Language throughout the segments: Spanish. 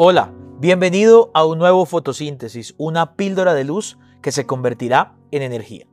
Hola, bienvenido a un nuevo fotosíntesis, una píldora de luz que se convertirá en energía.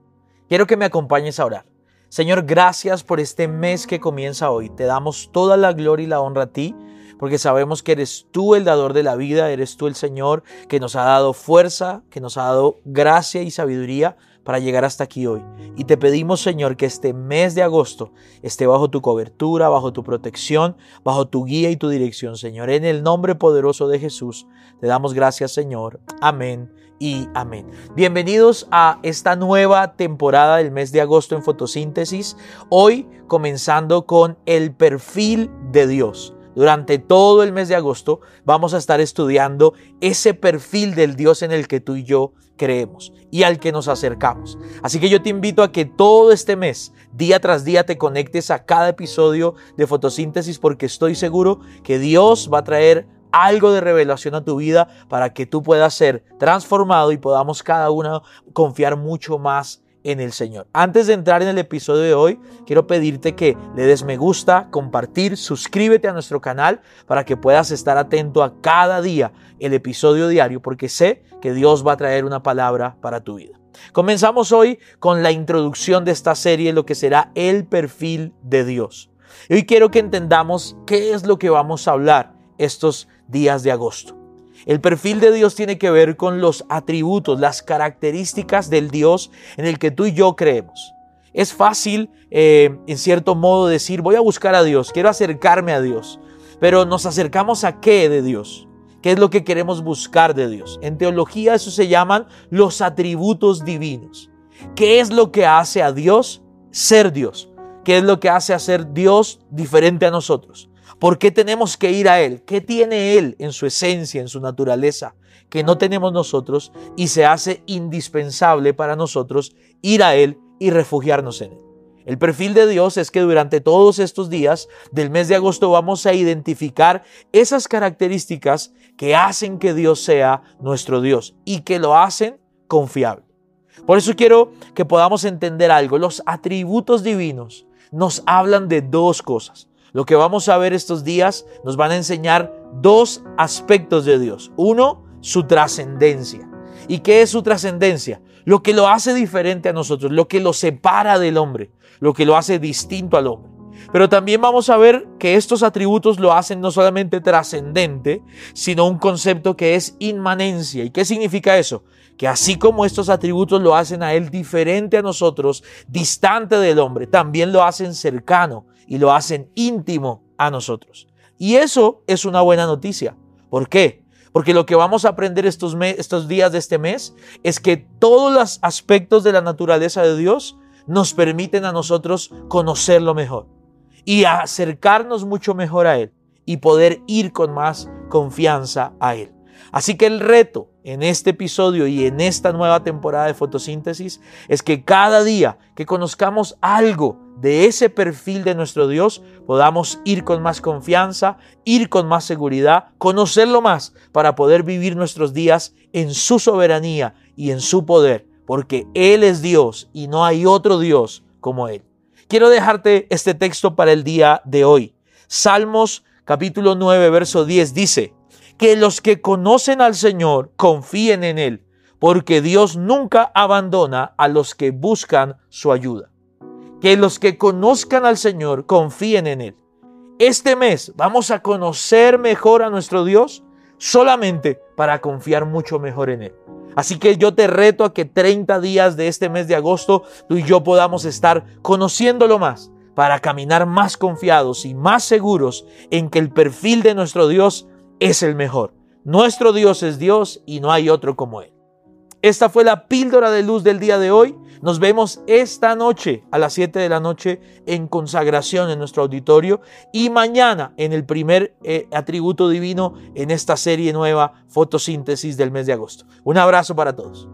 Quiero que me acompañes a orar. Señor, gracias por este mes que comienza hoy. Te damos toda la gloria y la honra a ti, porque sabemos que eres tú el dador de la vida, eres tú el Señor que nos ha dado fuerza, que nos ha dado gracia y sabiduría para llegar hasta aquí hoy. Y te pedimos, Señor, que este mes de agosto esté bajo tu cobertura, bajo tu protección, bajo tu guía y tu dirección, Señor. En el nombre poderoso de Jesús, te damos gracias, Señor. Amén y amén. Bienvenidos a esta nueva temporada del mes de agosto en fotosíntesis. Hoy comenzando con el perfil de Dios. Durante todo el mes de agosto vamos a estar estudiando ese perfil del Dios en el que tú y yo creemos y al que nos acercamos. Así que yo te invito a que todo este mes, día tras día, te conectes a cada episodio de fotosíntesis porque estoy seguro que Dios va a traer algo de revelación a tu vida para que tú puedas ser transformado y podamos cada uno confiar mucho más en el Señor. Antes de entrar en el episodio de hoy, quiero pedirte que le des me gusta, compartir, suscríbete a nuestro canal para que puedas estar atento a cada día el episodio diario, porque sé que Dios va a traer una palabra para tu vida. Comenzamos hoy con la introducción de esta serie, lo que será el perfil de Dios. Hoy quiero que entendamos qué es lo que vamos a hablar estos días de agosto. El perfil de Dios tiene que ver con los atributos, las características del Dios en el que tú y yo creemos. Es fácil, eh, en cierto modo, decir, voy a buscar a Dios, quiero acercarme a Dios, pero nos acercamos a qué de Dios? ¿Qué es lo que queremos buscar de Dios? En teología eso se llaman los atributos divinos. ¿Qué es lo que hace a Dios ser Dios? ¿Qué es lo que hace a ser Dios diferente a nosotros? ¿Por qué tenemos que ir a Él? ¿Qué tiene Él en su esencia, en su naturaleza, que no tenemos nosotros y se hace indispensable para nosotros ir a Él y refugiarnos en Él? El perfil de Dios es que durante todos estos días del mes de agosto vamos a identificar esas características que hacen que Dios sea nuestro Dios y que lo hacen confiable. Por eso quiero que podamos entender algo. Los atributos divinos nos hablan de dos cosas. Lo que vamos a ver estos días nos van a enseñar dos aspectos de Dios. Uno, su trascendencia. ¿Y qué es su trascendencia? Lo que lo hace diferente a nosotros, lo que lo separa del hombre, lo que lo hace distinto al hombre. Pero también vamos a ver que estos atributos lo hacen no solamente trascendente, sino un concepto que es inmanencia. ¿Y qué significa eso? Que así como estos atributos lo hacen a Él diferente a nosotros, distante del hombre, también lo hacen cercano y lo hacen íntimo a nosotros. Y eso es una buena noticia. ¿Por qué? Porque lo que vamos a aprender estos, estos días de este mes es que todos los aspectos de la naturaleza de Dios nos permiten a nosotros conocerlo mejor y acercarnos mucho mejor a Él y poder ir con más confianza a Él. Así que el reto en este episodio y en esta nueva temporada de fotosíntesis es que cada día que conozcamos algo de ese perfil de nuestro Dios, podamos ir con más confianza, ir con más seguridad, conocerlo más para poder vivir nuestros días en su soberanía y en su poder, porque Él es Dios y no hay otro Dios como Él. Quiero dejarte este texto para el día de hoy. Salmos capítulo 9, verso 10 dice, que los que conocen al Señor confíen en Él, porque Dios nunca abandona a los que buscan su ayuda. Que los que conozcan al Señor confíen en Él. Este mes vamos a conocer mejor a nuestro Dios solamente para confiar mucho mejor en Él. Así que yo te reto a que 30 días de este mes de agosto tú y yo podamos estar conociéndolo más para caminar más confiados y más seguros en que el perfil de nuestro Dios es el mejor. Nuestro Dios es Dios y no hay otro como Él. Esta fue la píldora de luz del día de hoy. Nos vemos esta noche a las 7 de la noche en consagración en nuestro auditorio y mañana en el primer eh, atributo divino en esta serie nueva fotosíntesis del mes de agosto. Un abrazo para todos.